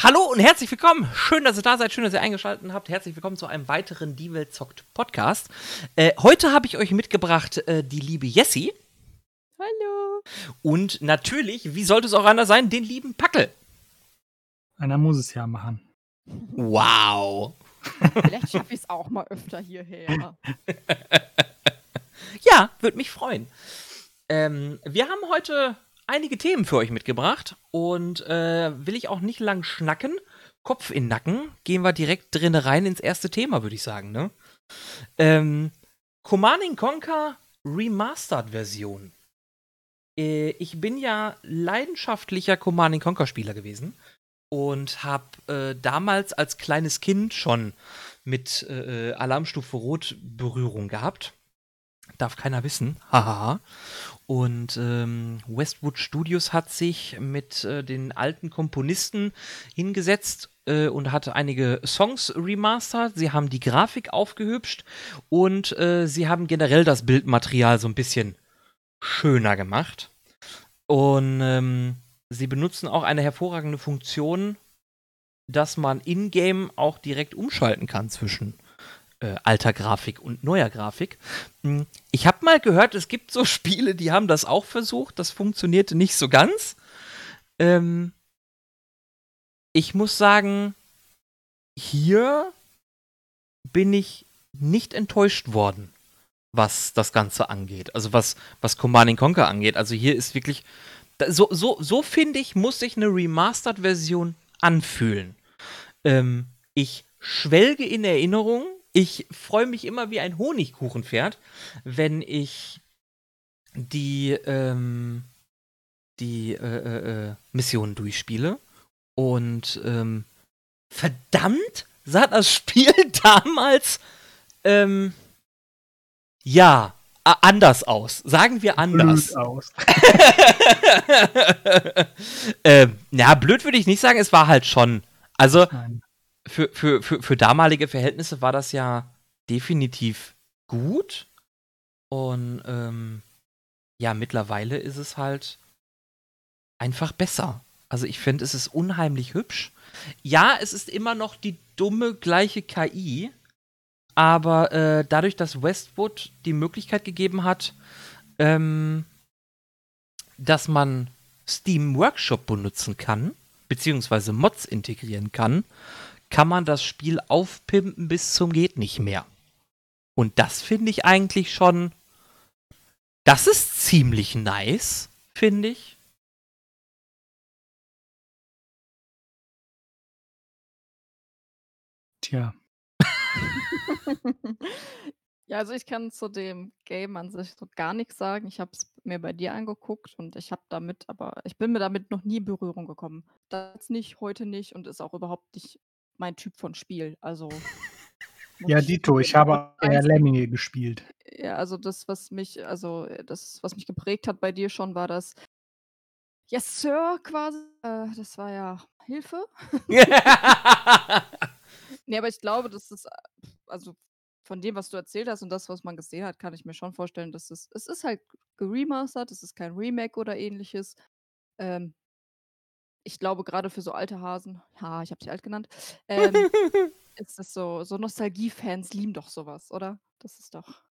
Hallo und herzlich willkommen. Schön, dass ihr da seid. Schön, dass ihr eingeschaltet habt. Herzlich willkommen zu einem weiteren Die Welt zockt Podcast. Äh, heute habe ich euch mitgebracht äh, die liebe Jessie. Hallo. Und natürlich, wie sollte es auch anders sein, den lieben Packel. Einer muss es ja machen. Wow. Vielleicht schaffe ich es auch mal öfter hierher. ja, würde mich freuen. Ähm, wir haben heute einige Themen für euch mitgebracht und äh, will ich auch nicht lang schnacken. Kopf in Nacken, gehen wir direkt drin rein ins erste Thema, würde ich sagen, ne? Ähm, Command Conquer Remastered Version. Äh, ich bin ja leidenschaftlicher Command Conquer Spieler gewesen und habe äh, damals als kleines Kind schon mit äh, Alarmstufe Rot Berührung gehabt. Darf keiner wissen. Haha. Und ähm, Westwood Studios hat sich mit äh, den alten Komponisten hingesetzt äh, und hat einige Songs remastert. Sie haben die Grafik aufgehübscht und äh, sie haben generell das Bildmaterial so ein bisschen schöner gemacht. Und ähm, sie benutzen auch eine hervorragende Funktion, dass man in-game auch direkt umschalten kann zwischen äh, alter Grafik und neuer Grafik. Hm, ich habe mal gehört, es gibt so Spiele, die haben das auch versucht. Das funktionierte nicht so ganz. Ähm, ich muss sagen, hier bin ich nicht enttäuscht worden, was das Ganze angeht. Also was, was Command Conquer angeht. Also hier ist wirklich. So, so, so finde ich, muss sich eine Remastered-Version anfühlen. Ähm, ich schwelge in Erinnerung ich freue mich immer wie ein Honigkuchenpferd, wenn ich die, ähm, die äh, äh, äh, Missionen durchspiele. Und ähm, verdammt sah das Spiel damals ähm, ja anders aus. Sagen wir anders. Blöd aus. ähm, ja, blöd würde ich nicht sagen, es war halt schon. Also, Nein für, für, für, für damalige Verhältnisse war das ja definitiv gut. Und ähm, ja, mittlerweile ist es halt einfach besser. Also ich finde, es ist unheimlich hübsch. Ja, es ist immer noch die dumme gleiche KI, aber äh, dadurch, dass Westwood die Möglichkeit gegeben hat, ähm, dass man Steam Workshop benutzen kann, beziehungsweise Mods integrieren kann, kann man das Spiel aufpimpen bis zum geht nicht mehr. Und das finde ich eigentlich schon. Das ist ziemlich nice, finde ich. Tja. ja, also ich kann zu dem Game an sich so gar nichts sagen. Ich habe es mir bei dir angeguckt und ich habe damit, aber ich bin mir damit noch nie in Berührung gekommen. Das nicht, heute nicht und ist auch überhaupt nicht mein Typ von Spiel. Also. Ja, Dito, ich habe eher Lemminge gespielt. Ja, also das, was mich, also das, was mich geprägt hat bei dir schon, war das Yes, Sir, quasi. Äh, das war ja Hilfe. nee, aber ich glaube, das ist, also von dem, was du erzählt hast und das, was man gesehen hat, kann ich mir schon vorstellen, dass es, es ist halt geremastert, es ist kein Remake oder ähnliches. Ähm, ich glaube, gerade für so alte Hasen, ha, ich habe sie alt genannt, ähm, ist das so, so Nostalgie-Fans lieben doch sowas, oder? Das ist doch.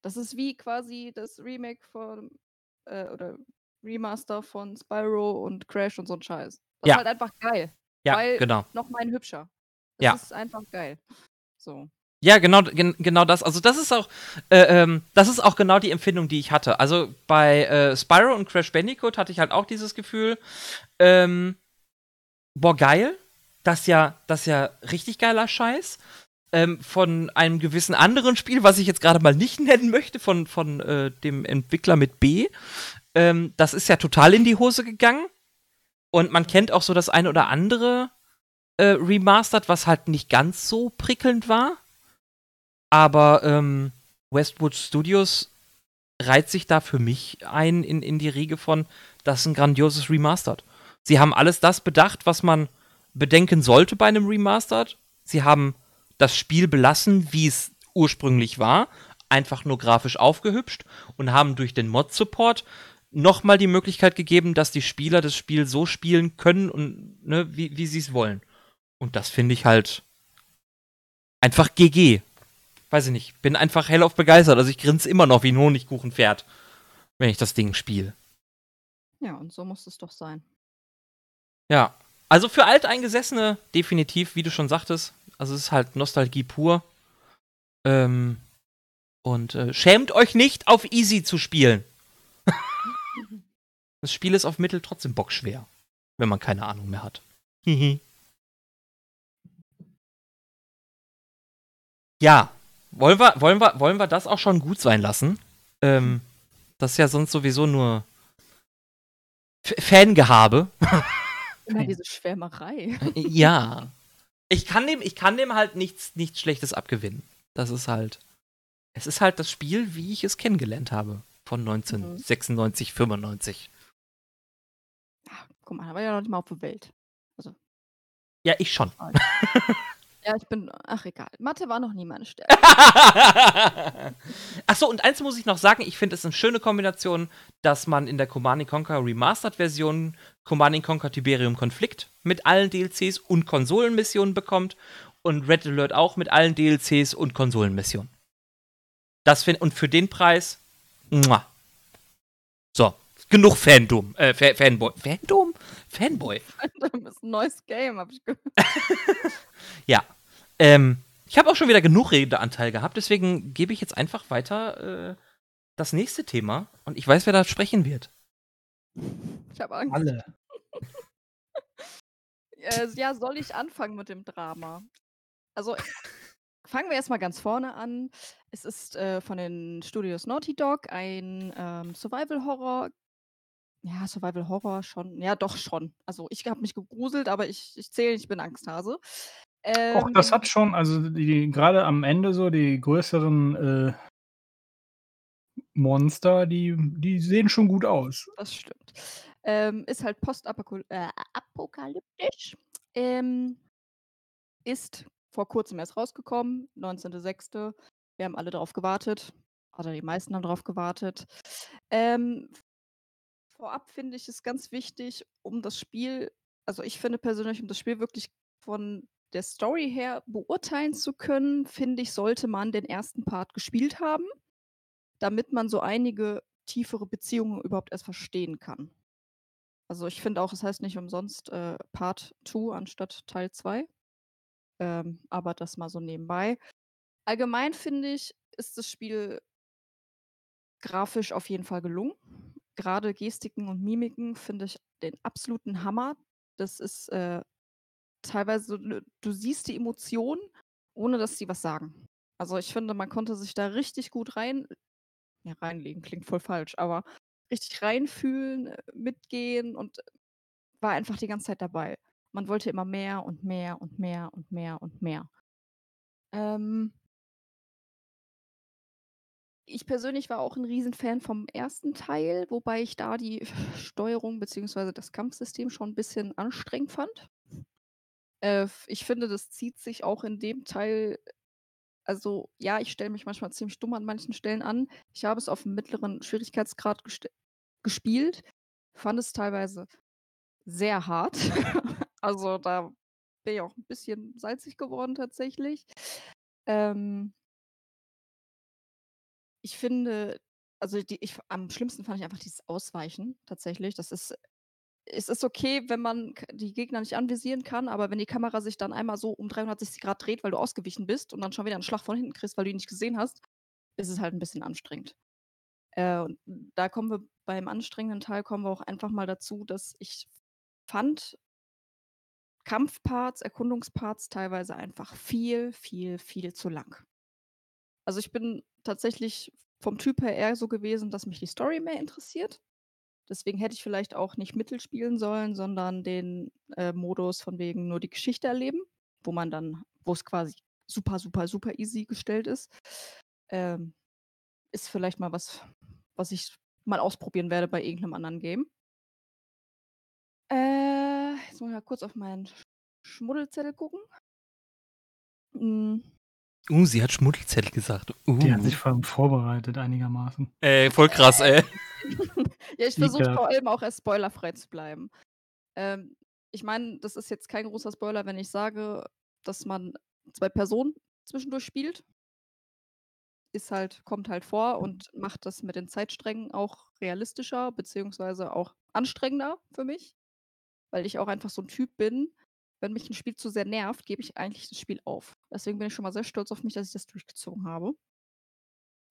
Das ist wie quasi das Remake von äh, oder Remaster von Spyro und Crash und so ein Scheiß. Das ja. ist halt einfach geil. Ja, weil genau. Noch mein hübscher. Das ja. ist einfach geil. So. Ja, genau, gen genau das. Also das ist auch, äh, ähm, das ist auch genau die Empfindung, die ich hatte. Also bei äh, Spyro und Crash Bandicoot hatte ich halt auch dieses Gefühl, ähm, boah, geil, das ja, das ja richtig geiler Scheiß. Ähm, von einem gewissen anderen Spiel, was ich jetzt gerade mal nicht nennen möchte, von, von äh, dem Entwickler mit B. Ähm, das ist ja total in die Hose gegangen. Und man kennt auch so das eine oder andere äh, Remastered, was halt nicht ganz so prickelnd war. Aber ähm, Westwood Studios reiht sich da für mich ein in, in die Riege von, das ist ein grandioses Remastered. Sie haben alles das bedacht, was man bedenken sollte bei einem Remastered. Sie haben das Spiel belassen, wie es ursprünglich war, einfach nur grafisch aufgehübscht und haben durch den Mod-Support nochmal die Möglichkeit gegeben, dass die Spieler das Spiel so spielen können und ne, wie, wie sie es wollen. Und das finde ich halt einfach GG. Weiß ich nicht. Bin einfach hellauf begeistert. Also ich grinse immer noch wie ein Honigkuchenpferd, wenn ich das Ding spiele. Ja, und so muss es doch sein. Ja. Also für Alteingesessene definitiv, wie du schon sagtest. Also es ist halt Nostalgie pur. Ähm, und äh, schämt euch nicht, auf Easy zu spielen. das Spiel ist auf Mittel trotzdem bockschwer, wenn man keine Ahnung mehr hat. ja, wollen wir, wollen, wir, wollen wir das auch schon gut sein lassen? Ähm, das ist ja sonst sowieso nur F Fangehabe. Immer diese Schwärmerei. ja. Ich kann dem, ich kann dem halt nichts, nichts Schlechtes abgewinnen. Das ist halt. Es ist halt das Spiel, wie ich es kennengelernt habe. Von 1996, mhm. 95. Ach, guck mal, da war ja noch nicht mal auf der Welt. Also. Ja, ich schon. Ja, ich bin. Ach, egal. Mathe war noch nie meine Stärke. Achso, und eins muss ich noch sagen: Ich finde es eine schöne Kombination, dass man in der Command Conquer Remastered-Version Command Conquer Tiberium Konflikt mit allen DLCs und Konsolenmissionen bekommt und Red Alert auch mit allen DLCs und Konsolenmissionen. Das find, und für den Preis. Muah. So, genug Fandom. Äh, Fa Fanboy. Fandom? Fanboy. Fandom ist ein neues Game, hab ich gehört. ja. Ähm, ich habe auch schon wieder genug Redeanteil gehabt, deswegen gebe ich jetzt einfach weiter äh, das nächste Thema und ich weiß, wer da sprechen wird. Ich habe Angst. Alle. äh, ja, soll ich anfangen mit dem Drama? Also, fangen wir erstmal ganz vorne an. Es ist äh, von den Studios Naughty Dog ein ähm, Survival-Horror ja, Survival Horror schon. Ja, doch schon. Also ich habe mich gegruselt, aber ich, ich zähle, ich bin Angsthase. Ähm, Och, das hat schon, also die gerade am Ende so die größeren äh, Monster, die, die sehen schon gut aus. Das stimmt. Ähm, ist halt postapokalyptisch. Äh, ähm, ist vor kurzem erst rausgekommen, 19.06. Wir haben alle darauf gewartet. Oder die meisten haben darauf gewartet. Ähm, vorab finde ich es ganz wichtig, um das Spiel also ich finde persönlich, um das Spiel wirklich von der Story her beurteilen zu können, finde ich, sollte man den ersten Part gespielt haben, damit man so einige tiefere Beziehungen überhaupt erst verstehen kann. Also ich finde auch, es heißt nicht umsonst äh, Part 2 anstatt Teil 2. Ähm, aber das mal so nebenbei. Allgemein finde ich, ist das Spiel grafisch auf jeden Fall gelungen gerade Gestiken und Mimiken finde ich den absoluten Hammer. Das ist äh, teilweise du siehst die Emotionen, ohne dass sie was sagen. Also ich finde, man konnte sich da richtig gut rein, ja, reinlegen, klingt voll falsch, aber richtig reinfühlen, äh, mitgehen und war einfach die ganze Zeit dabei. Man wollte immer mehr und mehr und mehr und mehr und mehr. Ähm, ich persönlich war auch ein Riesenfan vom ersten Teil, wobei ich da die Steuerung bzw. das Kampfsystem schon ein bisschen anstrengend fand. Äh, ich finde, das zieht sich auch in dem Teil also, ja, ich stelle mich manchmal ziemlich dumm an manchen Stellen an. Ich habe es auf 'm mittleren Schwierigkeitsgrad gespielt, fand es teilweise sehr hart. Also, da bin ich auch ein bisschen salzig geworden tatsächlich. Ähm ich finde, also die ich am schlimmsten fand ich einfach dieses Ausweichen tatsächlich. Das ist es ist okay, wenn man die Gegner nicht anvisieren kann, aber wenn die Kamera sich dann einmal so um 360 Grad dreht, weil du ausgewichen bist und dann schon wieder einen Schlag von hinten kriegst, weil du ihn nicht gesehen hast, ist es halt ein bisschen anstrengend. Äh, und da kommen wir beim anstrengenden Teil kommen wir auch einfach mal dazu, dass ich fand Kampfparts, Erkundungsparts teilweise einfach viel, viel, viel zu lang. Also, ich bin tatsächlich vom Typ her eher so gewesen, dass mich die Story mehr interessiert. Deswegen hätte ich vielleicht auch nicht Mittel spielen sollen, sondern den, äh, Modus von wegen nur die Geschichte erleben, wo man dann wo es quasi super, super, super easy gestellt ist. Ähm, ist vielleicht mal was, was ich mal ausprobieren werde bei irgendeinem anderen Game. Äh, jetzt muss ich mal kurz auf meinen Schmuddelzettel gucken. Hm. Uh, sie hat Schmuddelzettel gesagt. Uh. Die hat sich vor allem vorbereitet einigermaßen. Ey, voll krass, ey. Ja, ich versuche vor allem auch erst spoilerfrei zu bleiben. Ähm, ich meine, das ist jetzt kein großer Spoiler, wenn ich sage, dass man 2 Personen zwischendurch spielt. Ist halt kommt halt vor und macht das mit den Zeitsträngen auch realistischer beziehungsweise auch anstrengender für mich, weil ich auch einfach so 'n Typ bin, wenn mich 'n Spiel zu sehr nervt, gebe ich eigentlich das Spiel auf. Deswegen bin ich schon mal sehr stolz auf mich, dass ich das durchgezogen habe.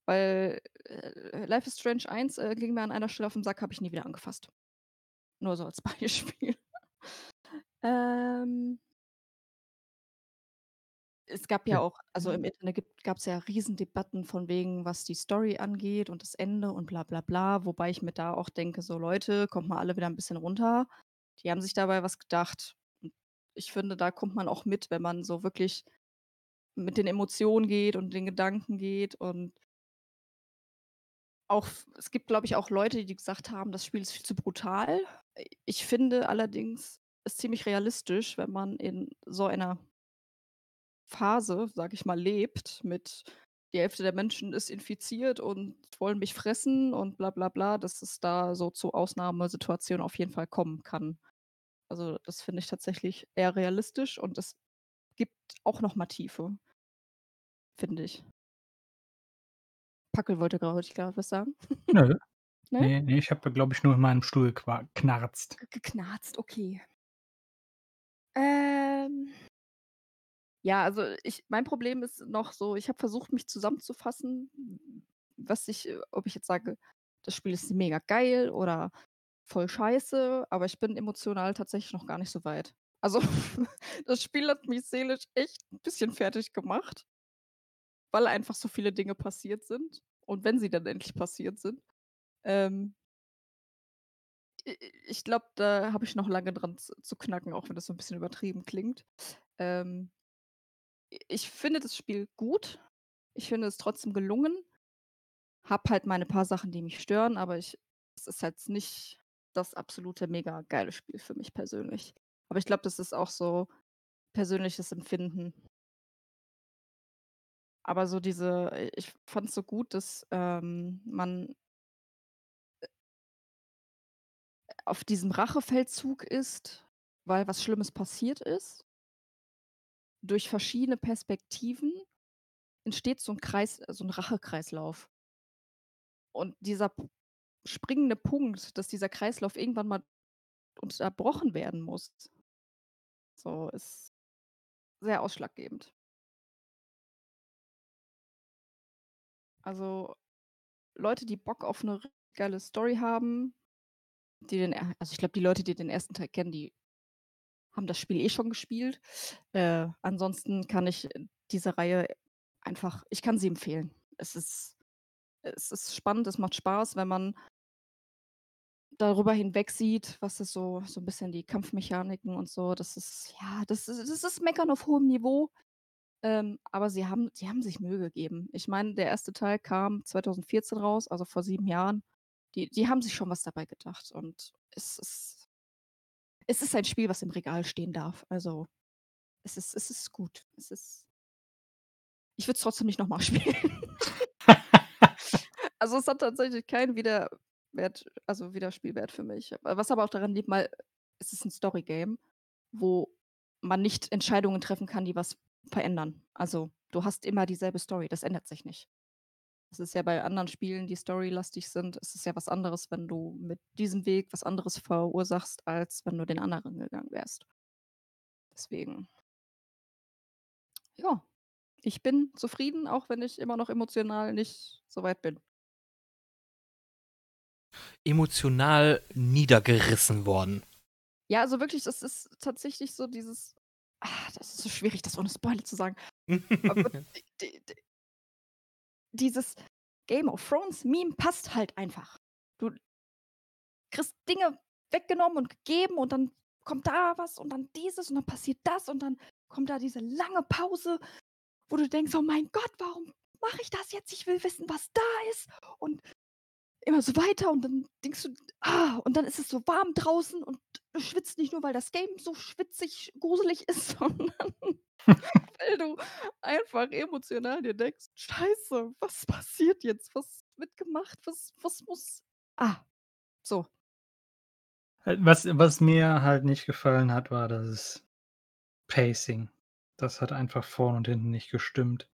Weil, äh, Life is Strange 1, äh, ging mir an einer Stelle auf 'n Sack, habe ich nie wieder angefasst. Nur so als Beispiel. Ähm es gab ja auch also, im Internet gibt gab's ja Riesendebatten von wegen, was die Story angeht und das Ende und bla bla bla, wobei ich mir da auch denke: „So Leute, kommt mal alle wieder 'n bisschen runter.“ Die haben sich dabei was gedacht. Und ich finde, da kommt man auch mit, wenn man so wirklich mit den Emotionen geht und den Gedanken geht und auch es gibt, glaube ich, auch Leute, die gesagt haben, das Spiel ist viel zu brutal. Ich finde allerdings es ziemlich realistisch, wenn man in so einer Phase, sage ich mal, lebt mit die Hälfte der Menschen ist infiziert und wollen mich fressen und bla bla bla, dass es da so zu Ausnahmesituationen auf jeden Fall kommen kann. Also, das finde ich tatsächlich eher realistisch und es gibt auch noch mal Tiefe. Finde ich. Packel wollte, glaube ich, grad was sagen. Nö. Ne? Ne, ne, ich habe glaube ich, nur in meinem Stuhl qua knarzt. Ge geknarzt, okay. Ähm ja, also, ich mein Problem ist noch so, ich habe versucht, mich zusammenzufassen, was ich äh, ob ich jetzt sage, das Spiel ist mega geil oder voll scheiße, aber ich bin emotional tatsächlich noch gar nicht so weit. Also, das Spiel hat mich seelisch echt 'n bisschen fertiggemacht weil einfach so viele Dinge passiert sind und wenn sie dann endlich passiert sind. Ähm ich glaube, da habe ich noch lange dran z zu knacken, auch wenn das so 'n bisschen übertrieben klingt. Ähm ich finde das Spiel gut. Ich finde es trotzdem gelungen. Habe halt meine paar Sachen, die mich stören, aber ich es ist jetzt nicht das absolute mega geile Spiel für mich persönlich. Aber ich glaube, das ist auch so persönliches Empfinden. Aber so diese i ich fand's so gut, dass, ähm, man äh auf diesem Rachefeldzug ist, weil was Schlimmes passiert ist. Durch verschiedene Perspektiven entsteht so 'n Kreis so 'n Rachekreislauf. Und dieser springende Punkt, dass dieser Kreislauf irgendwann mal unterbrochen werden muss so, ist sehr ausschlaggebend. Also, Leute, die Bock auf 'ne r geile Story haben, die den also, ich glaube, die Leute, die den 1. Teil kennen, die haben das Spiel eh schon gespielt. Äh, ansonsten kann ich, äh, diese Reihe einfach ich kann sie empfehlen. Es ist es ist spannend, es macht Spaß, wenn man darüber hinwegsieht, was ist so so 'n bisschen die Kampfmechaniken und so. Das ist ja, das ist das ist Meckern auf hohem Niveau, ähm, aber sie haben sie haben sich Mühe gegeben. Ich meine, der 1. Teil kam 2014 raus, also, vor 7 Jahren. Die die haben sich schon was dabei gedacht und es ist es ist ein Spiel, was im Regal stehen darf. Also, es ist es ist gut. Es ist ich würde es trotzdem nicht noch mal spielen. Also, es hat tatsächlich keinen Wiederwert also, Wiederspielwert für mich. Was aber auch daran liegt, mal es ist 'n Storygame, wo man nicht Entscheidungen treffen kann, die was verändern. Also, du hast immer dieselbe Story, das ändert sich nicht. Das ist ja bei anderen Spielen, die storylastig sind ist es ja was anderes, wenn du mit diesem Weg was anderes verursachst, als wenn du den anderen gegangen wärst. Deswegen Ja, ich bin zufrieden, auch wenn ich immer noch emotional nicht so weit bin. Emotional niedergerissen worden. Ja, also, wirklich, das ist tatsächlich so dieses ah, das ist so schwierig, das ohne Spoiler zu sagen. Dieses Game of Thrones Meme passt halt einfach. Du kriegst Dinge weggenommen und gegeben und dann kommt da was und dann dieses und dann passiert das und dann kommt da diese lange Pause, wo du denkst: „Oh mein Gott, warum mache ich das jetzt? Ich will wissen, was da ist.“ Und immer so weiter und dann denkst du: „Ah“ und dann ist es so warm draußen und du schwitzt nicht nur, weil das Game so schwitzig, gruselig ist, sondern weil du einfach emotional dir denkst: „Scheiße, was passiert jetzt? Was wird gemacht? Was was muss“ ah. So. Äh, was was mir halt nicht gefallen hat, war das Pacing. Das hat einfach vorne und hinten nicht gestimmt.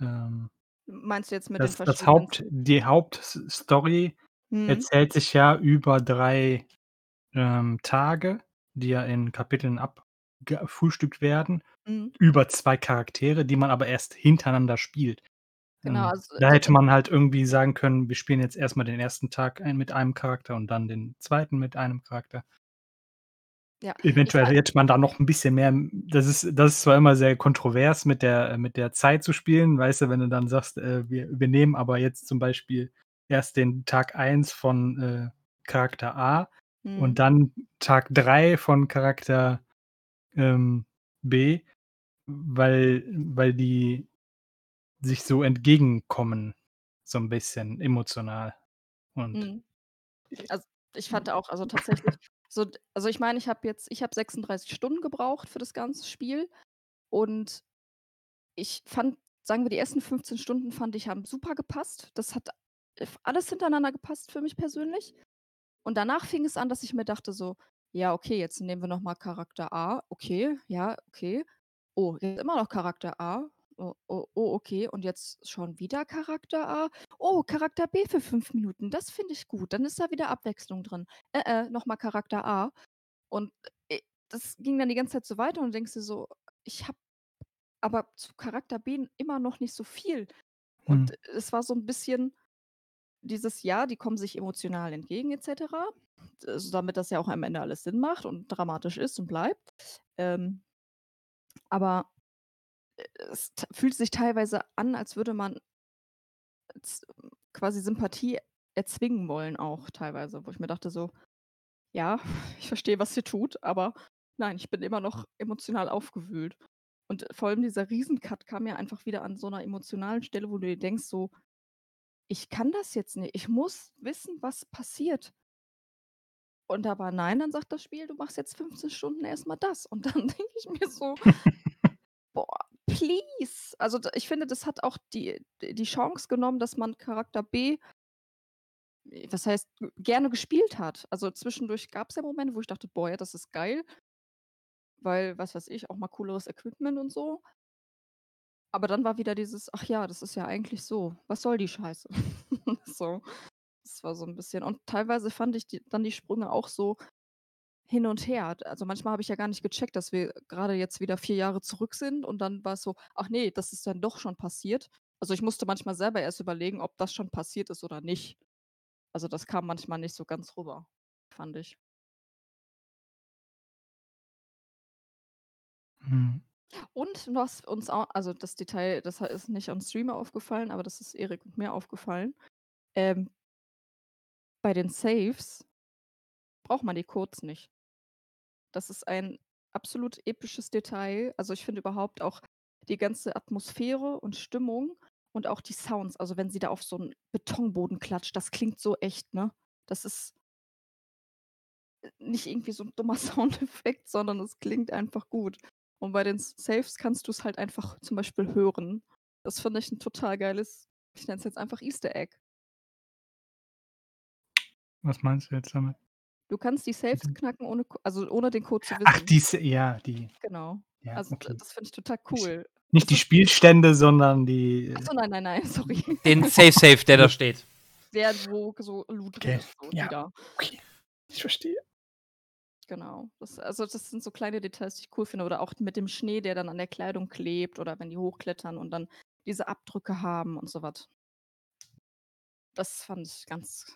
Ähm Meinst du jetzt mit den das das verschiedenen Haupt die Hauptstory Mhm. erzählt sich ja über 3, ähm, Tage, die ja in Kapiteln abgefrühstückt werden, Mhm. über 2 Charaktere, die man aber erst hintereinander spielt. Genau, Ähm, also, da d hätte man halt irgendwie sagen können, wir spielen jetzt erst mal den 1. Tag mit einem Charakter und dann den 2. mit einem Charakter. Ja, Eventuell hätte man da noch 'n bisschen mehr das ist das ist zwar immer sehr kontrovers mit der mit der Zeit zu spielen, weißt du, wenn du dann sagst, äh, wir übernehmen aber jetzt zum Beispiel erst den Tag 1 von, äh, Charakter A Mhm. und dann Tag 3 von Charakter, ähm, B, weil weil die sich so entgegenkommen, so 'n bisschen emotional und Mhm. Also, ich fand auch also, tatsächlich so also, ich meine, ich habe jetzt ich habe 36 Stunden gebraucht für das ganze Spiel und ich fand sagen wir, die ersten 15 Stunden fand ich, haben super gepasst. Das hat alles hintereinander gepasst für mich persönlich. Und danach fing es an, dass ich mir dachte so: „Ja, okay, jetzt nehmen wir noch mal Charakter A. Okay, ja, okay. Oh, jetzt immer noch Charakter A. Oh, oh, oh, okay. Und jetzt schon wieder Charakter A. Oh, Charakter B für 5 Minuten. Das finde ich gut. Dann ist da wieder Abwechslung drin. Äh, äh, noch mal Charakter A.“ Und, äh, das ging dann die ganze Zeit so weiter und denkst dir so: „Ich habe aber zu Charakter B immer noch nicht so viel.“ Und Mhm. es war so 'n bisschen dieses ja, die kommen sich emotional entgegen et cetera, also, damit das ja auch am Ende alles Sinn macht und dramatisch ist und bleibt. Ähm aber, es fühlt sich teilweise an, als würde man quasi Sympathie erzwingen wollen auch teilweise, wo ich mir dachte so: „Ja, ich verstehe, was ihr tut, aber nein, ich bin immer noch emotional aufgewühlt.“ Und vor allem dieser Riesen-Cut kam ja einfach wieder an so 'ner emotionalen Stelle, wo du dir denkst so: „Ich kann das jetzt ni ich muss wissen, was passiert.“ Und aber nein, dann sagt das Spiel: „Du machst jetzt 15 Stunden erst mal das.“ Und dann denke ich mir so: „Boah, please.“ Also, ich finde, das hat auch die die Chance genommen, dass man Charakter B was heißt, gerne gespielt hat. Also, zwischendurch gab's ja Momente, wo ich dachte: „Boah, ja, das ist geil.“ Weil, was weiß ich, auch mal cooleres Equipment und so. Aber dann war wieder dieses: „Ach ja, das ist ja eigentlich so. Was soll die Scheiße?“ So. Das war so 'n bisschen und teilweise fand ich die dann die Sprünge auch so hin und her. Also, manchmal habe ich ja gar nicht gecheckt, dass wir grade jetzt wieder 4 Jahre zurück sind und dann war's so: „Ach ne, das ist dann doch schon passiert.“ Also, ich musste manchmal selber erst überlegen, ob das schon passiert ist oder nicht. Also, das kam manchmal nicht so ganz rüber, fand ich. Mhm. Und was uns au also, das Detail, das ist nicht am Streamer aufgefallen, aber das ist Erik und mir aufgefallen. Ähm bei den Saves braucht man die Codes nicht. Das ist ein absolut episches Detail. Also, ich finde überhaupt auch die ganze Atmosphäre und Stimmung und auch die Sounds, also, wenn sie da auf so 'n Betonboden klatscht, das klingt so echt, ne? Das ist äh, nicht irgendwie so 'n dummer Soundeffekt, sondern es klingt einfach gut. Und bei den Saves kannst du's halt einfach zum Beispiel hören. Das finde ich 'n total geiles ich nenne es jetzt einfach Easter Egg. Was meinst du jetzt damit? Du kannst die Saves Mhm. knacken, ohne also, ohne den Code zu Ach, wissen. diese ja, die Genau. ja, Also, okay. das finde ich total cool. nicht die ist Spielstände, sondern die, Ach äh so, nein, nein, nein, sorry. Den Safe Safe, der da steht. Der, wo so Loot Okay, ist, so die ja, okay. Ich verstehe. Genau. Das also, das sind so kleine Details, die ich cool finde oder auch mit dem Schnee, der dann an der Kleidung klebt oder wenn die hochklettern und dann diese Abdrücke haben und so was. Das fand ich ganz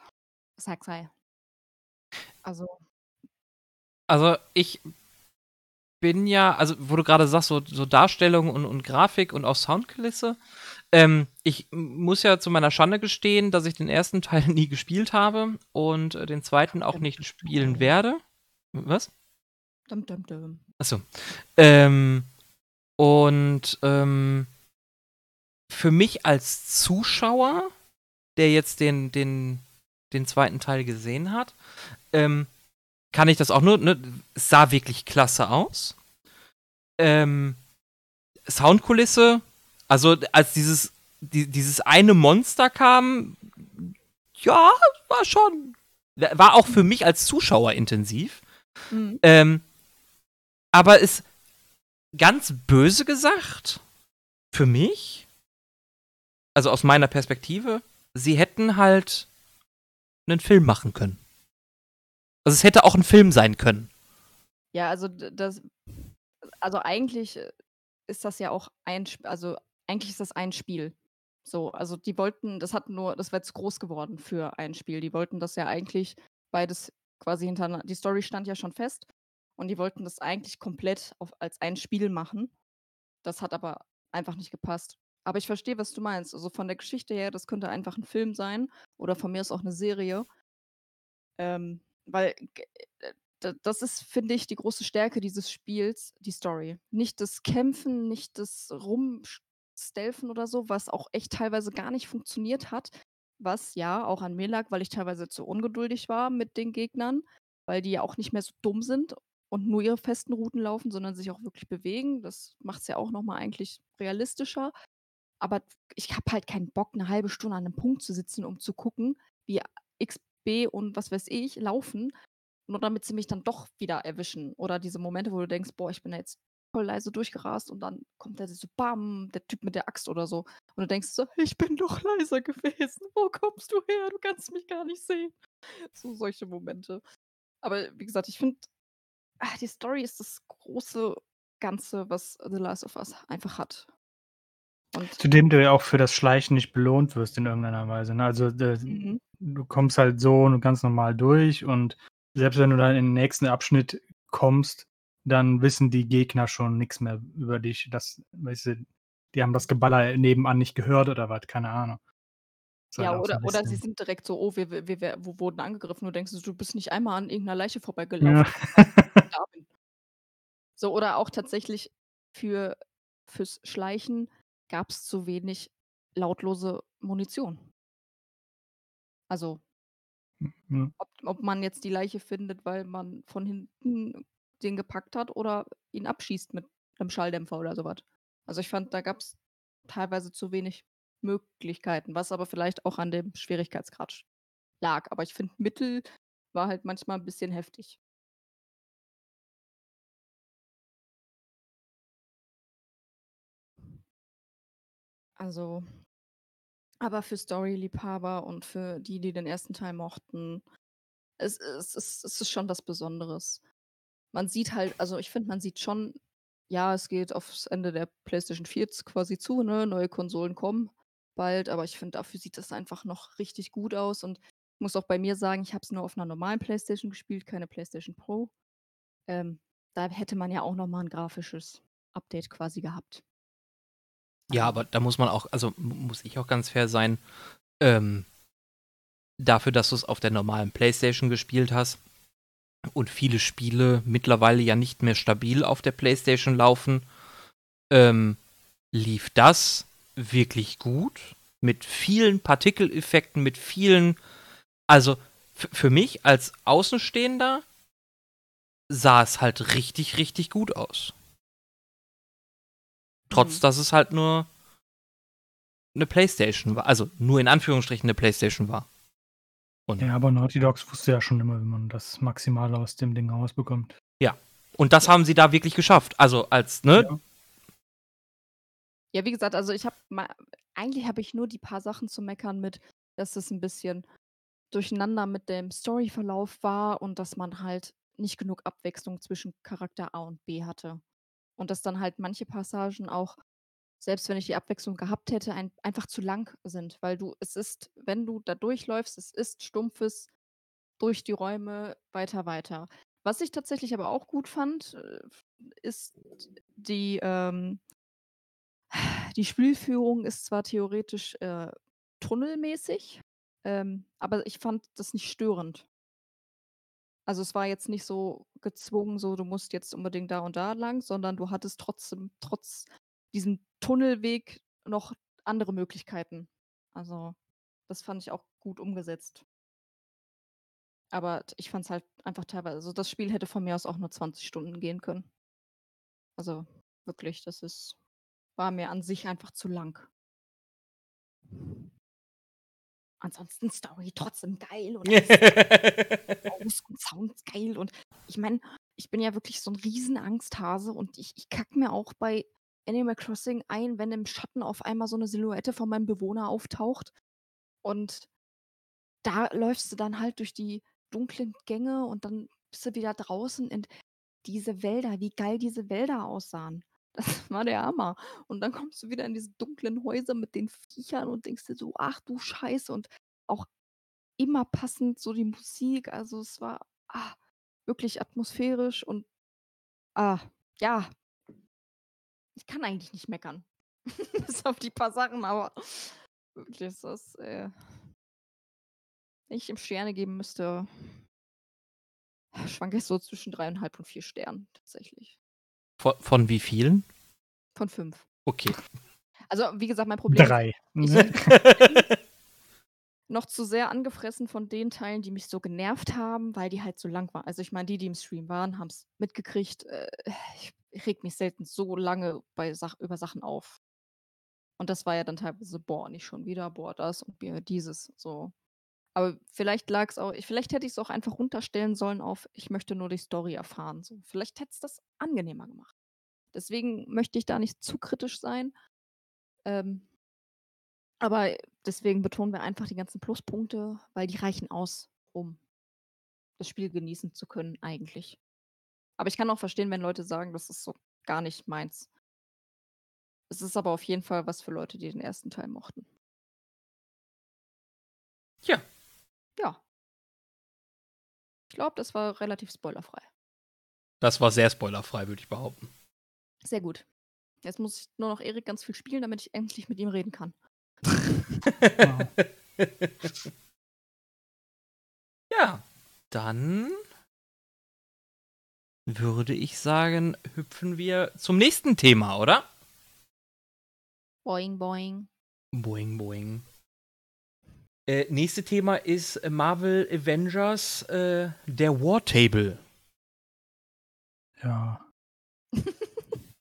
sexy. Also Also, ich bin ja also, wo du grade sagst, so so Darstellung und und Grafik und auch Soundkulisse. Ähm, ich muss ja zu meiner Schande gestehen, dass ich den 1. Teil nie gespielt habe und, äh, den 2. auch nicht spielen werde. Was? Dum, dum, dum. Ach so. Ähm, und, ähm für mich als Zuschauer, der jetzt den den den 2. Teil gesehen hat, ähm, kann ich das auch nur ne, es sah wirklich klasse aus. Ähm, Soundkulisse, also, als dieses die dieses eine Monster kam, ja, war schon war auch für mich als Zuschauer intensiv. Mhm. Ähm, aber ist ganz böse gesagt, für mich, also aus meiner Perspektive, sie hätten halt einen Film machen können. Also es hätte auch ein Film sein können. Ja, also das also eigentlich äh, ist das ja auch ein also eigentlich ist das ein Spiel. So, also die wollten das hat nur das wäre zu groß geworden für ein Spiel. Die wollten das ja eigentlich beides quasi hintereinander die Story stand ja schon fest und die wollten das eigentlich komplett auf als ein Spiel machen. Das hat aber einfach nicht gepasst. Aber ich verstehe, was du meinst. Also von der Geschichte her, das könnte einfach ein Film sein oder von mir aus auch eine Serie. Ähm, weil äh, das ist, finde ich, die große Stärke dieses Spiels, die Story. Nicht das Kämpfen, nicht das Rumstealthen oder so, was auch echt teilweise gar nicht funktioniert hat, was ja auch an mir lag, weil ich teilweise zu ungeduldig war mit den Gegnern, weil die ja auch nicht mehr so dumm sind und nur ihre festen Routen laufen, sondern sich auch wirklich bewegen. Das macht's ja auch noch mal eigentlich realistischer. Aber ich habe halt keinen Bock, eine halbe Stunde an 'nem Punkt zu sitzen, um zu gucken, wie X, B und was weiß ich laufen, nur damit sie mich dann doch wieder erwischen. Oder diese Momente, wo du denkst: „Boah, ich bin da jetzt voll leise durchgerast“ und dann kommt der so bam, der Typ mit der Axt oder so. Und du denkst so: „Ich bin doch leiser gewesen. Wo kommst du her? Du kannst mich gar nicht sehen.“ So solche Momente. Aber wie gesagt, ich finde, ah, die Story ist das große Ganze, was The Last of Us einfach hat. Und Zudem du ja auch für das Schleichen nicht belohnt wirst in irgendeiner Weise, ne? Also, d Mhm. Du kommst halt so ganz normal durch und selbst wenn du dann in den nächsten Abschnitt kommst, dann wissen die Gegner schon nix mehr über dich. Das weißt du, die haben das Geballer nebenan nicht gehört oder was, keine Ahnung. Ist halt Ja, oder oder sie sind direkt so: „Oh, wir wir wir wurden angegriffen.“ Du denkst du bist nicht einmal an irgend 'ner Leiche Ja. vorbeigelaufen, bin. So, oder auch tatsächlich für fürs Schleichen gab's zu wenig lautlose Munition. Also Mhm. ob ob man jetzt die Leiche findet, weil man von hinten den gepackt hat oder ihn abschießt mit 'nem Schalldämpfer oder so was. Also, ich fand, da gab's teilweise zu wenig Möglichkeiten, was aber vielleicht auch an dem Schwierigkeitsgrad sch lag. Aber ich finde, Mittel war halt manchmal 'n bisschen heftig. Also aber für Story-Liebhaber und für die, die den 1. Teil mochten, es es ist es ist schon was Besonderes. Man sieht halt also, ich finde, man sieht schon ja, es geht aufs Ende der PlayStation 4 jetzt quasi zu, ne? Neue Konsolen kommen bald, aber ich finde, dafür sieht das einfach noch richtig gut aus und muss auch bei mir sagen, ich habe es nur auf 'ner normalen PlayStation gespielt, keine PlayStation Pro. Ähm, da hätte man ja auch noch mal 'n grafisches Update quasi gehabt. Ja, aber da muss man auch also, muss ich auch ganz fair sein, ähm dafür, dass du's auf der normalen PlayStation gespielt hast und viele Spiele mittlerweile ja nicht mehr stabil auf der PlayStation laufen, ähm, lief das wirklich gut mit vielen Partikeleffekten, mit vielen also, für mich als Außenstehender sah es halt richtig, richtig gut aus. Trotz, Mhm. dass es halt nur 'ne PlayStation war also, nur in Anführungsstrichen 'ne PlayStation war. Und Ja, aber Naughty Dogs wusste ja schon immer, wie man das Maximale aus dem Ding rausbekommt. Ja, und das haben sie da wirklich geschafft. Also, als ne? Ja. Ja, wie gesagt, also, ich habe eigentlich habe ich nur die paar Sachen zu meckern mit, dass es 'n bisschen durcheinander mit dem Storyverlauf war und dass man halt nicht genug Abwechslung zwischen Charakter A und B hatte. Und dass dann halt manche Passagen auch, selbst wenn ich die Abwechslung gehabt hätte, ein einfach zu lang sind, weil du es ist wenn du da durchläufst, es ist stumpfes durch die Räume, weiter, weiter. Was ich tatsächlich aber auch gut fand, äh, ist die, ähm die Spielführung ist zwar theoretisch, äh, tunnelmäßig, ähm, aber ich fand das nicht störend. Also, es war jetzt nicht so gezwungen, so: „Du musst jetzt unbedingt da und da lang“, sondern du hattest trotzdem trotz diesem Tunnelweg noch andere Möglichkeiten. Also, das fand ich auch gut umgesetzt. Aber ich fand's halt einfach teilweise also, das Spiel hätte von mir aus auch nur 20 Stunden gehen können. Also, wirklich, das ist war mir an sich einfach zu lang. Ansonsten Story trotzdem geil und aus und Sounds geil. Und ich meine, ich bin ja wirklich so ein riesen Angsthase und ich, ich kack mir auch bei Animal Crossing ein, wenn im Schatten auf einmal so eine Silhouette von meinem Bewohner auftaucht. Und da läufst du dann halt durch die dunklen Gänge und dann bist du wieder draußen und diese Wälder, wie geil diese Wälder aussahen. Das war der Hammer. Und dann kommst du wieder in diese dunklen Häuser mit den Viechern und denkst dir so, ach du Scheiße. Und auch immer passend so die Musik. Also es war ah, wirklich atmosphärisch und ah, ja. Ich kann eigentlich nicht meckern. Bis auf die paar Sachen, aber wirklich ist das, äh, wenn ich ihm Sterne geben müsste, schwanke ich so zwischen dreieinhalb und vier Sternen tatsächlich. Von, von wie vielen? Von fünf. Okay. Also, wie gesagt, mein Problem Drei. Ne? noch zu sehr angefressen von den Teilen, die mich so genervt haben, weil die halt so lang waren. Also ich meine, die, die im Stream waren, haben es mitgekriegt. Äh, ich, reg mich selten so lange bei Sach über Sachen auf. Und das war ja dann teilweise, boah, nicht schon wieder, boah, das und mir dieses, so. Aber vielleicht lag es auch, ich- vielleicht hätte ich es auch einfach runterstellen sollen auf, ich möchte nur die Story erfahren. So. Vielleicht hätte es das angenehmer gemacht. Deswegen möchte ich da nicht zu kritisch sein. Ähm, aber deswegen betonen wir einfach die ganzen Pluspunkte, weil die reichen aus, um das Spiel genießen zu können, eigentlich. Aber ich kann auch verstehen, wenn Leute sagen, das ist so gar nicht meins. Es ist aber auf jeden Fall was für Leute, die den ersten Teil mochten. Ja. Ja. Ich glaube, das war relativ spoilerfrei. Das war sehr spoilerfrei, würde ich behaupten. Sehr gut. Jetzt muss ich nur noch Erik ganz viel spielen, damit ich endlich mit ihm reden kann. ja, dann würde ich sagen, hüpfen wir zum nächsten Thema, oder? Boing, boing. Boing, boing. Äh, nächste Thema ist Marvel Avengers, äh, der War Table. Ja.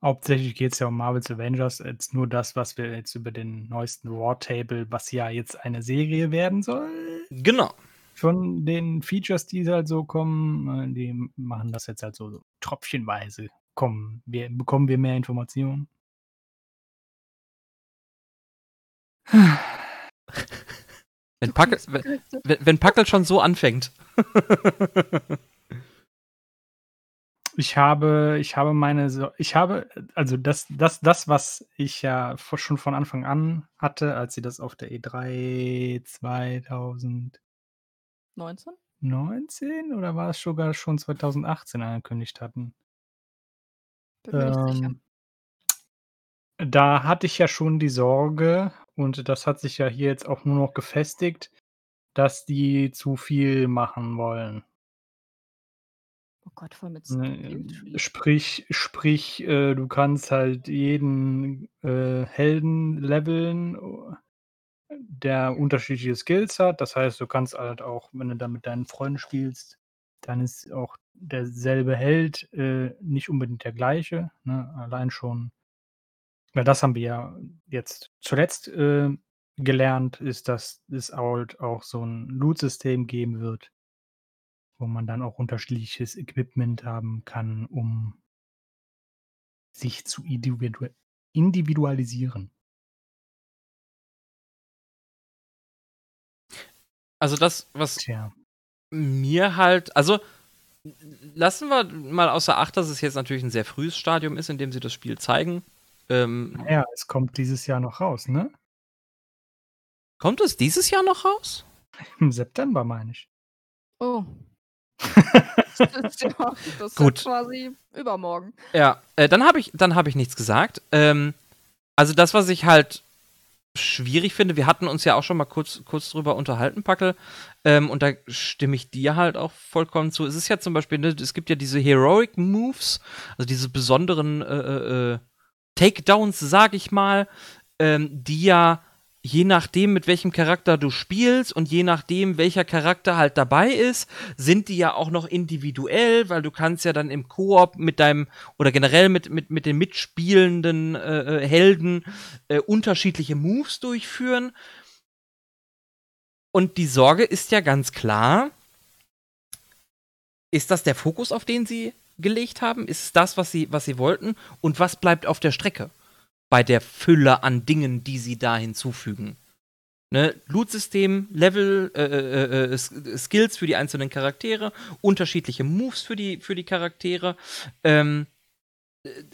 Hauptsächlich geht es ja um Marvel's Avengers. Jetzt nur das, was wir jetzt über den neuesten War Table, was ja jetzt eine Serie werden soll, Genau. von den Features, die halt so kommen, äh, die machen das jetzt halt so tröpfchenweise. Kommen wir, bekommen wir mehr Informationen? Wenn Packel, wenn, wenn, Packel schon so anfängt. Ich habe, ich habe meine, so ich habe, also das, das, das, was ich ja schon von Anfang an hatte, als sie das auf der E E3 2019 19? oder war es sogar schon 2018 angekündigt hatten. Bin mir nicht sicher. Ähm, da hatte ich ja schon die Sorge, und das hat sich ja hier jetzt auch nur noch gefestigt, dass die zu viel machen wollen. Oh Gott, voll mit Ne. Sprich, sprich, äh, du kannst halt jeden äh, Helden leveln, der unterschiedliche Skills hat. Das heißt, du kannst halt auch, wenn du da mit deinen Freunden spielst, dann ist auch derselbe Held äh, nicht unbedingt der gleiche. Ne? Allein schon, weil das haben wir ja jetzt zuletzt äh, gelernt, ist, dass es halt auch so ein Loot-System geben wird, wo man dann auch unterschiedliches Equipment haben kann, um sich zu individu individualisieren. Also das, was Tja. mir halt, also lassen wir mal außer Acht, dass es jetzt natürlich ein sehr frühes Stadium ist, in dem sie das Spiel zeigen. Ähm, Naja, es kommt dieses Jahr noch raus, ne? kommt es dieses Jahr noch raus? Im September, meine ich. Oh. Das ist ja, das Gut. ja quasi übermorgen. Ja, äh, dann habe ich, dann habe ich nichts gesagt. Ähm, also das, was ich halt schwierig finde, wir hatten uns ja auch schon mal kurz, kurz drüber unterhalten, Packel, ähm, und da stimme ich dir halt auch vollkommen zu. Es ist ja zum Beispiel, ne, es gibt ja diese Heroic Moves, also diese besonderen äh, äh, Takedowns, sag ich mal, ähm, die ja je nachdem, mit welchem Charakter du spielst und je nachdem, welcher Charakter halt dabei ist, sind die ja auch noch individuell, weil du kannst ja dann im Koop mit deinem oder generell mit, mit, mit den mitspielenden äh, äh, Helden äh, unterschiedliche Moves durchführen. Und die Sorge ist ja ganz klar, ist das der Fokus, auf den sie gelegt haben? Ist es das, was sie, was sie wollten? Und was bleibt auf der Strecke bei der Fülle an Dingen, die sie da hinzufügen? Ne, Loot-System, Level, äh, äh, äh, Skills für die einzelnen Charaktere, unterschiedliche Moves für die, für die Charaktere, ähm, äh,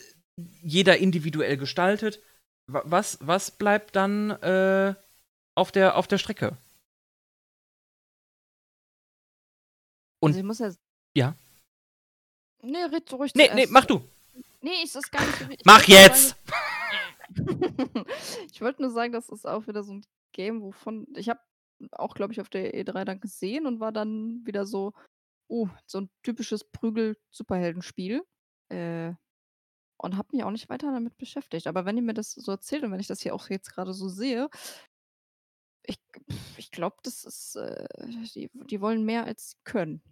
jeder individuell gestaltet. Was, was bleibt dann äh, auf, der, auf der Strecke? Und also ich muss ja. Ja. Nee, red so ruhig. Nee, zuerst. nee, mach du. Nee, ist das gar nicht so. ich Mach jetzt! sagen- ich wollte nur sagen, das ist auch wieder so ein Game, wovon. Ich habe auch, glaube ich, auf der E3 dann gesehen und war dann wieder so. Oh, so ein typisches Prügel-Superheldenspiel. Äh, und habe mich auch nicht weiter damit beschäftigt. Aber wenn ihr mir das so erzählt und wenn ich das hier auch jetzt gerade so sehe, ich, ich glaube, das ist, äh, die, die wollen mehr als sie können.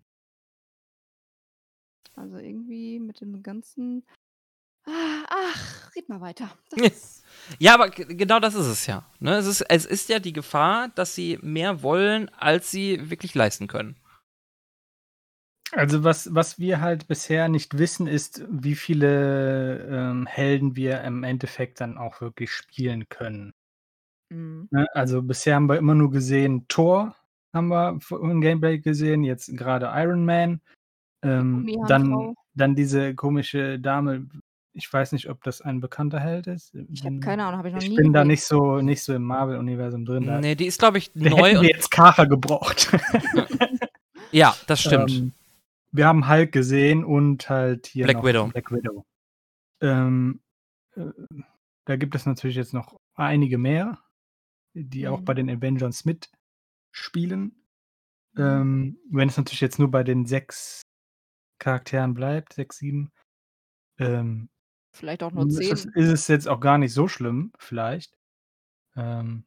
Also irgendwie mit dem ganzen. Ach, red mal weiter. Das Ja. aber genau das ist es ja. Ne? Es, ist, es ist ja die Gefahr, dass sie mehr wollen, als sie wirklich leisten können. Also was, was wir halt bisher nicht wissen, ist, wie viele ähm, Helden wir im Endeffekt dann auch wirklich spielen können. mm, Ne? Also bisher haben wir immer nur gesehen, Thor haben wir im Gameplay gesehen, jetzt gerade Iron Man. Ähm, dann, dann diese komische Dame, ich weiß nicht, ob das ein bekannter Held ist. ich habe Bin- keine Ahnung, habe ich noch Ich nie bin da gesehen. nicht so, nicht so im Marvel-Universum drin. Da, Nee, die ist, glaube ich, da neu. hätten wir jetzt Kacher gebraucht. ja, das stimmt. Ähm, wir haben Hulk gesehen und halt hier Black noch Widow. Black Widow. Ähm, äh, da gibt es natürlich jetzt noch einige mehr, die auch Mhm. bei den Avengers mitspielen. Mhm. Ähm, wenn es natürlich jetzt nur bei den sechs Charakteren bleibt, sechs, sieben, ähm, Vielleicht auch nur ist, zehn. es, ist es jetzt auch gar nicht so schlimm, vielleicht. Ähm,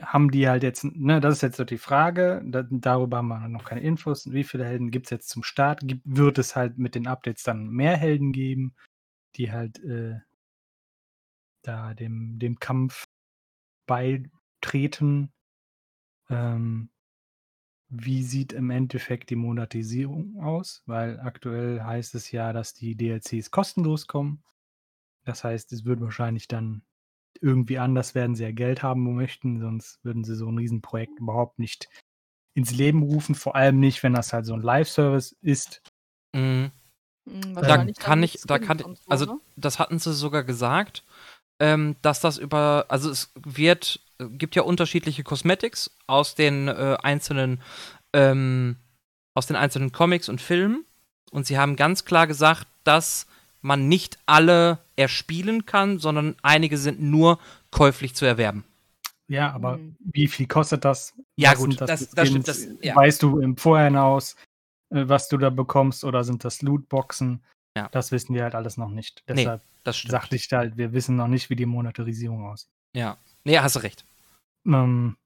haben die halt jetzt, ne, das ist jetzt so die Frage, da, darüber haben wir noch keine Infos. Wie viele Helden gibt es jetzt zum Start? Gibt, wird es halt mit den Updates dann mehr Helden geben, die halt äh, da dem, dem Kampf beitreten? Ähm, wie sieht im Endeffekt die Monetisierung aus? Weil aktuell heißt es ja, dass die DLCs kostenlos kommen. Das heißt, es wird wahrscheinlich dann irgendwie anders werden sie ja Geld haben möchten, sonst würden sie so ein Riesenprojekt überhaupt nicht ins Leben rufen. Vor allem nicht, wenn das halt so ein Live-Service ist. Mhm. Mm, Da kann ich, da kann, so, also ne? das hatten sie sogar gesagt, ähm, dass das über, also es wird, gibt ja unterschiedliche Cosmetics aus den äh, einzelnen, ähm, aus den einzelnen Comics und Filmen und sie haben ganz klar gesagt, dass man nicht alle erspielen kann, sondern einige sind nur käuflich zu erwerben. Ja, aber Mhm. wie viel kostet das? Ja, Was gut, das- für das stimmt, das- ja. Weißt du im Vorhineinaus, äh, was du da bekommst, oder sind das Lootboxen? Ja. Das wissen wir halt alles noch nicht. Nee, Deshalb Das stimmt. sagte ich halt, wir wissen noch nicht, wie die Monetarisierung aussieht. Ja. Nee, hast du recht. Ähm,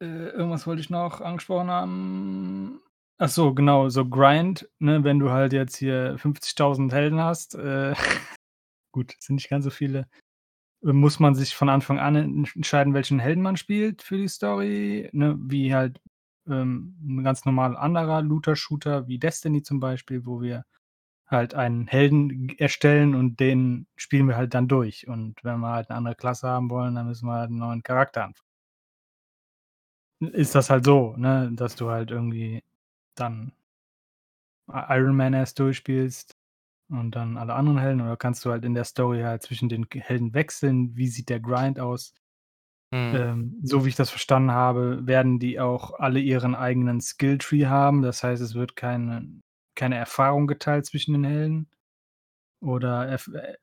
äh, irgendwas wollte ich noch angesprochen haben. Ach so, genau, so Grind, ne, wenn du halt jetzt hier 50.000 Helden hast, äh, gut, sind nicht ganz so viele, muss man sich von Anfang an entscheiden, welchen Helden man spielt für die Story, ne, wie halt ähm, ein ganz normal anderer Looter-Shooter wie Destiny zum Beispiel, wo wir halt einen Helden erstellen und den spielen wir halt dann durch. Und wenn wir halt eine andere Klasse haben wollen, dann müssen wir halt einen neuen Charakter anfangen. Ist das halt so, ne, dass du halt irgendwie dann Iron Man erst durchspielst und dann alle anderen Helden oder kannst du halt in der Story halt zwischen den Helden wechseln? Wie sieht der Grind aus? Hm. Ähm, so wie ich das verstanden habe, werden die auch alle ihren eigenen Skilltree haben. Das heißt, es wird keine, keine Erfahrung geteilt zwischen den Helden. Oder erf- äh,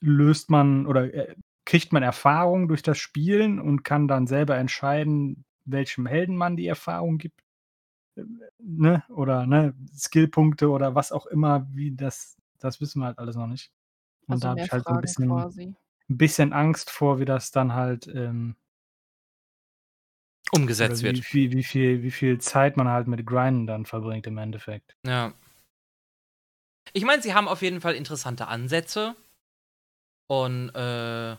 löst man oder äh, kriegt man Erfahrung durch das Spielen und kann dann selber entscheiden, welchem Helden man die Erfahrung gibt. Äh, Ne? Oder ne? Skillpunkte oder was auch immer, wie das, das wissen wir halt alles noch nicht. Und Also da habe ich halt so ein bisschen, quasi. ein bisschen Angst vor, wie das dann halt ähm, Umgesetzt wie wird. viel, wie, viel, wie viel Zeit man halt mit Grinden dann verbringt im Endeffekt. Ja. Ich meine, sie haben auf jeden Fall interessante Ansätze. Und äh,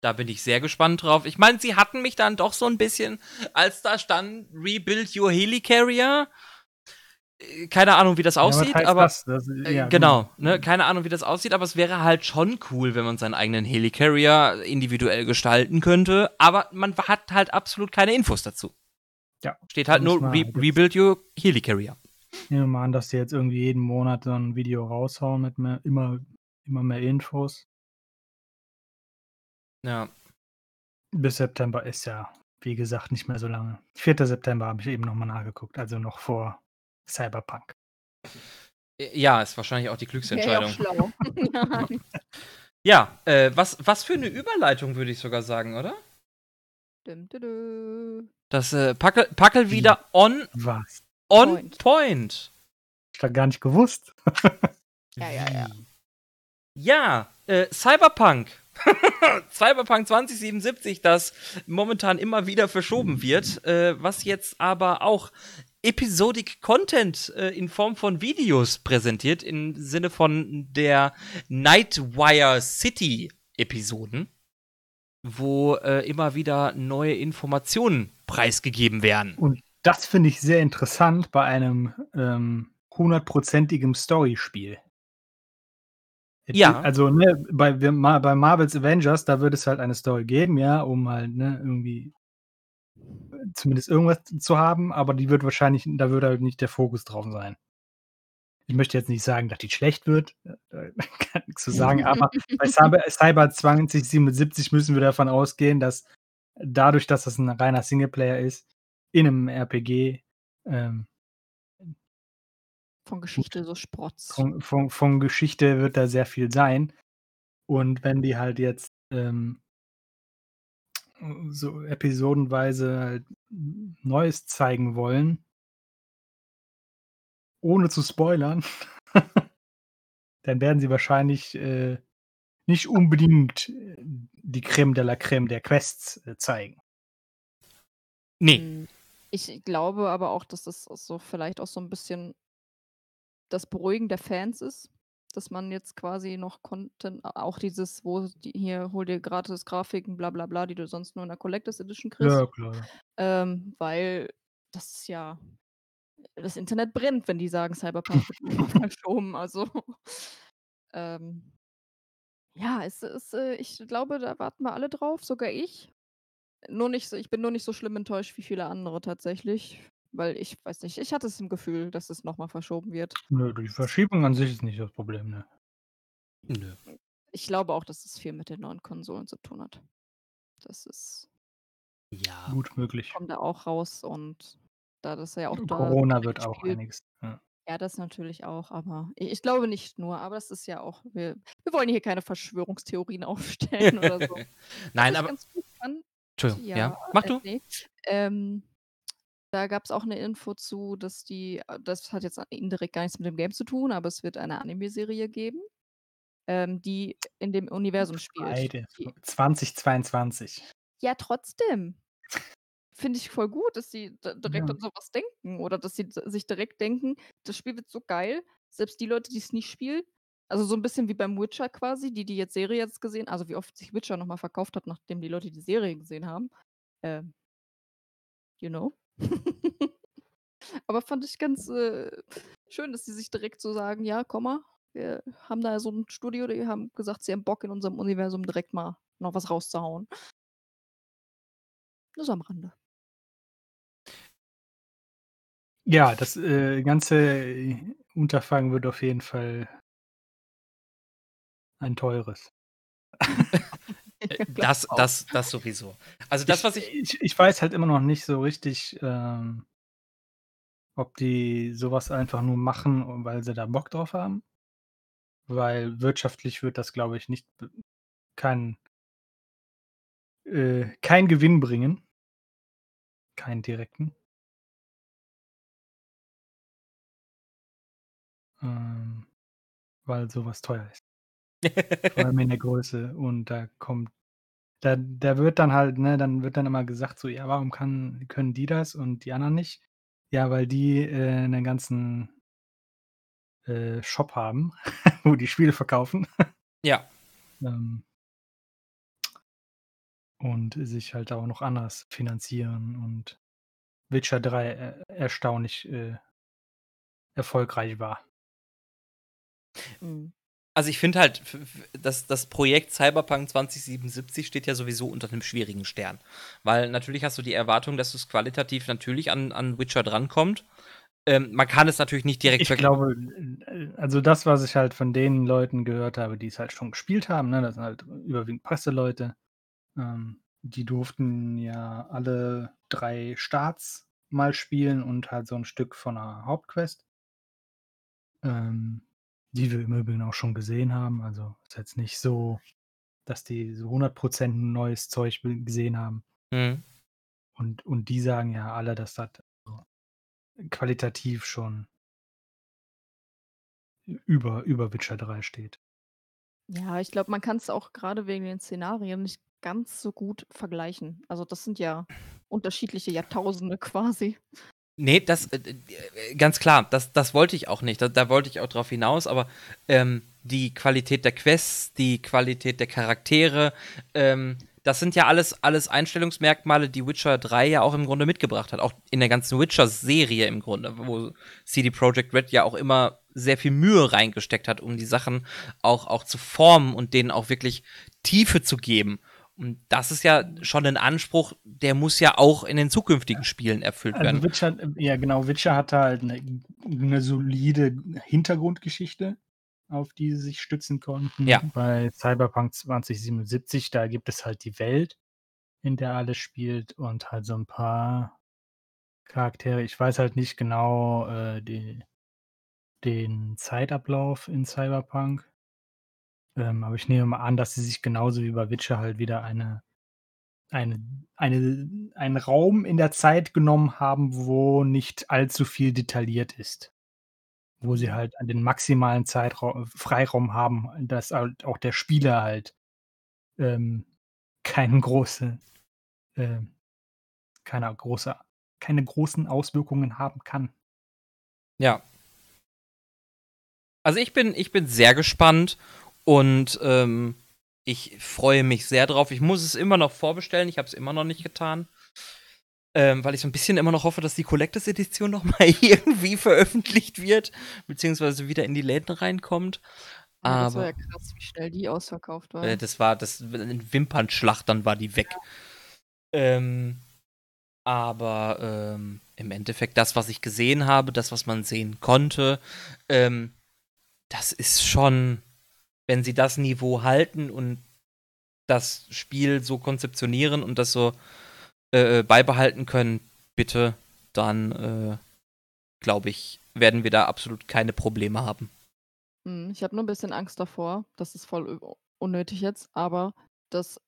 Da bin ich sehr gespannt drauf. Ich meine, sie hatten mich dann doch so ein bisschen, als da stand Rebuild Your Helicarrier. Äh, Keine Ahnung, wie das aussieht, heißt aber das? Das- äh, ja, genau, ne? Keine Ahnung, wie das aussieht, aber es wäre halt schon cool, wenn man seinen eigenen Helicarrier individuell gestalten könnte. Aber man hat halt absolut keine Infos dazu. Ja, Steht halt nur Re halt Rebuild Your Helicarrier. Ich nehme mal an, dass die jetzt irgendwie jeden Monat so ein Video raushauen mit mehr, immer, immer mehr Infos. Ja. Bis September ist ja, wie gesagt, nicht mehr so lange. 4. September habe ich eben nochmal nachgeguckt, also noch vor Cyberpunk. Ja, ist wahrscheinlich auch die Wäre ja auch Glücksentscheidung. schlau. Ja, äh, was, was für eine Überleitung, würde ich sogar sagen, oder? Das äh, Packel, Packel Wie? wieder on, Was? On Point. point. Ich habe gar nicht gewusst. Ja, ja, ja. Ja, äh, Cyberpunk. Cyberpunk 2077, das momentan immer wieder verschoben wird, äh, was jetzt aber auch Episodic Content äh, in Form von Videos präsentiert, im Sinne von der Nightwire City Episoden, wo äh, immer wieder neue Informationen preisgegeben werden. Und das finde ich sehr interessant bei einem ähm, hundertprozentigen Storyspiel. Ja. Also, ne, bei, bei Marvel's Avengers, da wird es halt eine Story geben, ja, um halt, ne, irgendwie äh, zumindest irgendwas zu haben, aber die wird wahrscheinlich, da wird halt nicht der Fokus drauf sein. Ich möchte jetzt nicht sagen, dass die schlecht wird, äh, kann nichts zu sagen, aber bei Cyber, Cyber 2077 müssen wir davon ausgehen, dass dadurch, dass das ein reiner Singleplayer ist, in einem RPG, ähm, Von Geschichte so Sprotz. von, von, von Geschichte wird da sehr viel sein. Und wenn die halt jetzt ähm, so episodenweise halt Neues zeigen wollen, ohne zu spoilern, dann werden sie wahrscheinlich äh, nicht unbedingt äh, die Creme de la Creme der Quests äh, zeigen. Nee, Hm. Ich glaube aber auch, dass das so vielleicht auch so ein bisschen das Beruhigen der Fans ist, dass man jetzt quasi noch Content, auch dieses, wo die, hier hol dir gratis Grafiken, bla bla bla, die du sonst nur in der Collectors Edition kriegst. Ja, klar. Ähm, weil das ist ja, das Internet brennt, wenn die sagen, Cyberpunk wird verschoben. Also, ähm, ja, es ist, äh, ich glaube, da warten wir alle drauf, sogar ich. Nur nicht so, ich bin nur nicht so schlimm enttäuscht wie viele andere tatsächlich, weil ich weiß nicht, ich hatte es im Gefühl, dass es nochmal verschoben wird. Nö, die Verschiebung an sich ist nicht das Problem, ne? nö. Ich glaube auch, dass es viel mit den neuen Konsolen zu tun hat. Das ist, Ja. Gut möglich. kommt da auch raus und da das ja auch da Corona wird auch einiges. Ja. Ja, das natürlich auch, aber i ich glaube nicht nur, aber das ist ja auch wir wir wollen hier keine Verschwörungstheorien aufstellen oder so. Nein, ich aber. ganz gut fand Entschuldigung, ja. ja, Mach äh, du. ne, ähm, da gab's auch 'ne Info zu, dass die äh, das hat jetzt indirekt gar nichts mit dem Game zu tun, aber es wird eine Anime-Serie geben, ähm, die in dem Universum spielt. Beide. Die 2022. ja, trotzdem. Finde ich voll gut, dass sie direkt Ja. an so was denken oder dass sie sich direkt denken: „Das Spiel wird so geil, selbst die Leute, die's nicht spielen“ also, so 'n bisschen wie beim Witcher quasi, die, die jetzt Serie jetzt gesehen also, wie oft sich Witcher noch mal verkauft hat, nachdem die Leute die Serie gesehen haben. Ähm you know? Aber fand ich ganz, äh, schön, dass sie sich direkt so sagen: „Ja, komm mal, wir haben da so 'n Studio, die haben gesagt, sie haben Bock, in unserem Universum direkt mal noch was rauszuhauen.“ Nur so am Rande. Ja, das, äh, ganze äh, Unterfangen wird auf jeden Fall ein teures. Das das das sowieso. Also, das, was ich ich ich weiß halt immer noch nicht so richtig, ähm ob die so was einfach nur machen, weil sie da Bock drauf haben. Weil wirtschaftlich wird das, glaube ich, nicht b keinen äh, keinen Gewinn bringen. Keinen direkten. Ähm, weil so was teuer ist. Vor allem in der Größe und da kommt da da wird dann halt ne, dann wird dann immer gesagt so: „Ja, warum kann können die das und die anderen nicht?“ Ja, weil die, äh, 'nen ganzen äh, Shop haben, wo die Spiele verkaufen. Ja. Ähm und sich halt auch noch anders finanzieren und Witcher 3 er erstaunlich, äh, erfolgreich war. Mhm. Also ich finde halt, dass das Projekt Cyberpunk 2077 steht ja sowieso unter einem schwierigen Stern. Weil natürlich hast du die Erwartung, dass es qualitativ natürlich an, an Witcher drankommt. Ähm, man kann es natürlich nicht direkt Ich glaube, also das, was ich halt von den Leuten gehört habe, die es halt schon gespielt haben, ne, das sind halt überwiegend Presseleute, ähm, die durften ja alle drei Starts mal spielen und halt so ein Stück von einer Hauptquest. Ähm, die wir im Übrigen auch schon gesehen haben. Also ist jetzt nicht so, dass die so 100% neues Zeug gesehen haben. Mhm. Und, und die sagen ja alle, dass das so qualitativ schon über, über Witcher 3 steht. Ja, ich glaube, man kann es auch gerade wegen den Szenarien nicht ganz so gut vergleichen. Also das sind ja unterschiedliche Jahrtausende quasi. Nee, das, äh, äh, ganz klar, das, das wollte ich auch nicht. Da, da wollte ich auch drauf hinaus, aber ähm, die Qualität der Quests, die Qualität der Charaktere, ähm, das sind ja alles, alles Einstellungsmerkmale, die Witcher 3 ja auch im Grunde mitgebracht hat. Auch in der ganzen Witcher-Serie im Grunde, wo CD Projekt Red ja auch immer sehr viel Mühe reingesteckt hat, um die Sachen auch, auch zu formen und denen auch wirklich Tiefe zu geben. Und das ist ja schon ein Anspruch, der muss ja auch in den zukünftigen Spielen erfüllt also werden. Witcher, ja, genau, Witcher hat halt eine, eine solide Hintergrundgeschichte, auf die sie sich stützen konnten. Ja. Bei Cyberpunk 2077, da gibt es halt die Welt, in der alles spielt und halt so ein paar Charaktere. Ich weiß halt nicht genau äh, die, den Zeitablauf in Cyberpunk. Ähm, aber ich nehme mal an, dass sie sich genauso wie bei Witcher halt wieder eine, eine, eine, einen Raum in der Zeit genommen haben, wo nicht allzu viel detailliert ist. Wo sie halt an den maximalen Zeitraum, Freiraum haben, dass halt auch der Spieler halt ähm, keine große, äh, keine große, keine großen Auswirkungen haben kann. Ja. Also ich bin, ich bin sehr gespannt und ähm, ich freue mich sehr drauf. Ich muss es immer noch vorbestellen. Ich habe es immer noch nicht getan. Ähm, weil ich so ein bisschen immer noch hoffe, dass die Collectors Edition noch mal irgendwie veröffentlicht wird, beziehungsweise wieder in die Läden reinkommt. Ja, das war ja krass, wie schnell die ausverkauft war. Äh, das war das in Wimpernschlacht, dann war die weg. Ja. Ähm, aber ähm, im Endeffekt das, was ich gesehen habe, das, was man sehen konnte, ähm, das ist schon wenn sie das Niveau halten und das Spiel so konzeptionieren und das so äh, äh beibehalten können, bitte, dann äh, glaube ich, werden wir da absolut keine Probleme haben. Hm, ich habe nur ein bisschen Angst davor, das ist voll unnötig jetzt, aber dass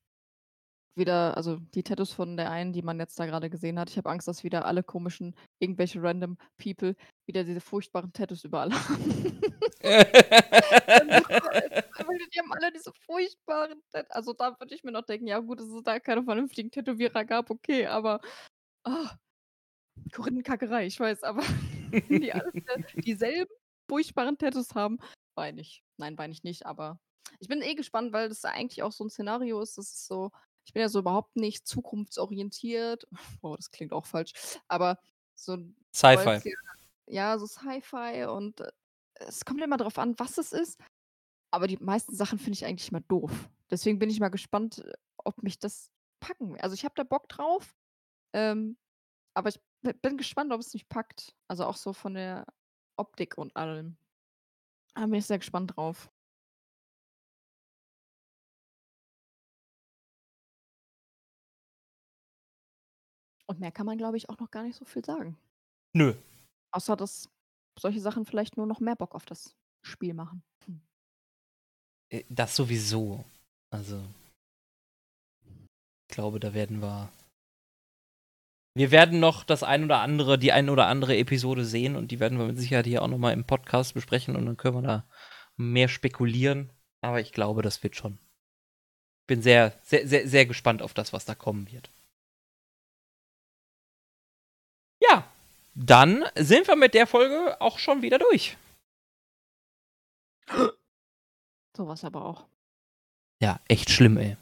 wieder, also die Tattoos von der einen, die man jetzt da gerade gesehen hat, ich habe Angst, dass wieder alle komischen, irgendwelche random People wieder diese furchtbaren Tattoos überall haben. die haben alle diese furchtbaren Tattoos. Also da würde ich mir noch denken, ja gut, dass es da keine vernünftigen Tätowierer gab, okay, aber oh, Korinthenkackerei, ich weiß, aber die alle dieselben furchtbaren Tattoos haben, weine ich. Nein, weine ich nicht, aber ich bin eh gespannt, weil das eigentlich auch so ein Szenario ist, das ist so, ich bin ja so überhaupt nicht zukunftsorientiert. Oh, das klingt auch falsch, aber so Sci-Fi. Ja, so Sci-Fi und äh, es kommt immer darauf an, was es ist. Aber die meisten Sachen finde ich eigentlich mal doof. Deswegen bin ich mal gespannt, äh, ob mich das packen. Also ich habe da Bock drauf, ähm, aber ich bin gespannt, ob es mich packt. Also auch so von der Optik und allem. Da bin ich sehr gespannt drauf. Und mehr kann man, glaube ich, auch noch gar nicht so viel sagen. Nö. Außer, dass solche Sachen vielleicht nur noch mehr Bock auf das Spiel machen. Hm. Äh, das sowieso. Also, ich glaube, da werden wir. Wir werden noch das ein oder andere, die ein oder andere Episode sehen und die werden wir mit Sicherheit hier auch nochmal im Podcast besprechen und dann können wir da mehr spekulieren. Aber ich glaube, das wird schon. Bin sehr, sehr, sehr, sehr gespannt auf das, was da kommen wird. Ja, dann sind wir mit der Folge auch schon wieder durch. Sowas aber auch. Ja, echt schlimm, ey.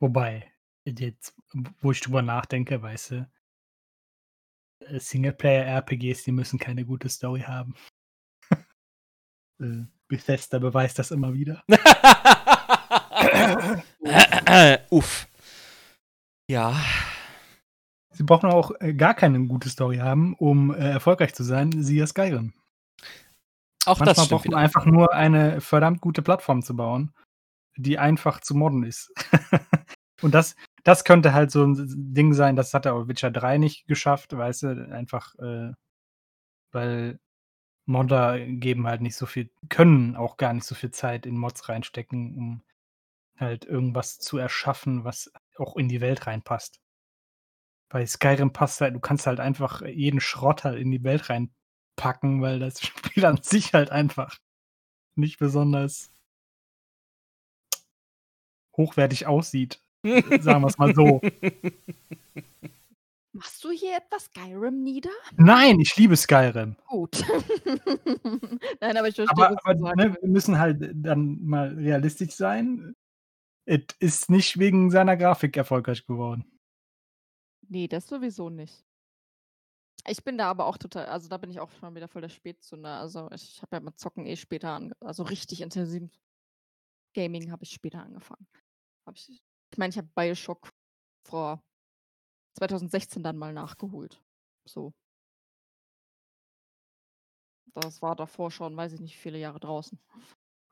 Wobei, jetzt, wo ich drüber nachdenke, weißt du, äh, Singleplayer-RPGs, die müssen keine gute Story haben. Äh, Bethesda beweist das immer wieder. Uff. Ja. Sie brauchen auch äh, gar keine gute Story haben, um äh, erfolgreich zu sein, siehe Skyrim. Auch Manchmal das braucht man einfach nur eine verdammt gute Plattform zu bauen, die einfach zu modden ist. Und das, das könnte halt so ein Ding sein, das hat er auch Witcher 3 nicht geschafft, weißt du, einfach, äh, weil Modder geben halt nicht so viel, können auch gar nicht so viel Zeit in Mods reinstecken, um halt irgendwas zu erschaffen, was auch in die Welt reinpasst. Bei Skyrim passt halt, du kannst halt einfach jeden Schrott halt in die Welt reinpacken, weil das Spiel an sich halt einfach nicht besonders hochwertig aussieht. Sagen wir es mal so. Machst du hier etwas Skyrim nieder? Nein, ich liebe Skyrim. Gut. Nein, aber ich verstehe, Aber, aber ne, wir müssen halt dann mal realistisch sein. Es ist nicht wegen seiner Grafik erfolgreich geworden. Nee, das sowieso nicht. Ich bin da aber auch total, also da bin ich auch schon wieder voll der Spätzünder. Also ich habe ja mit Zocken eh später ange also richtig intensiv Gaming habe ich später angefangen. Habe ich ich meine, ich habe BioShock vor 2016 dann mal nachgeholt. So. Das war davor schon, weiß ich nicht, viele Jahre draußen.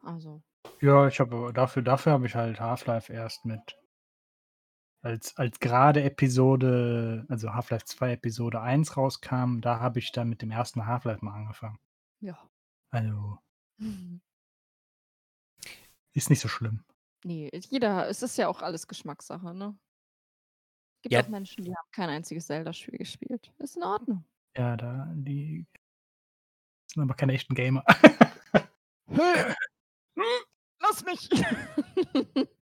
Also, Ja, ich habe dafür, dafür habe ich halt Half-Life erst mit. Als, als gerade Episode, also Half-Life 2 Episode 1 rauskam, da habe ich dann mit dem ersten Half-Life mal angefangen. ja. Also, ist nicht so schlimm. Nee, jeder, es ist ja auch alles Geschmackssache, ne? Gibt Ja. auch Menschen, die haben kein einziges Zelda-Spiel gespielt. Ist in Ordnung. Ja, da, die sind aber keine echten Gamer. Hey! Lass mich!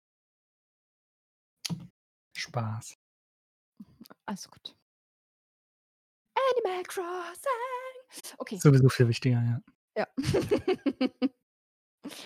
Spaß. Alles gut. Animal Crossing! Okay. Sowieso viel wichtiger, ja. Ja.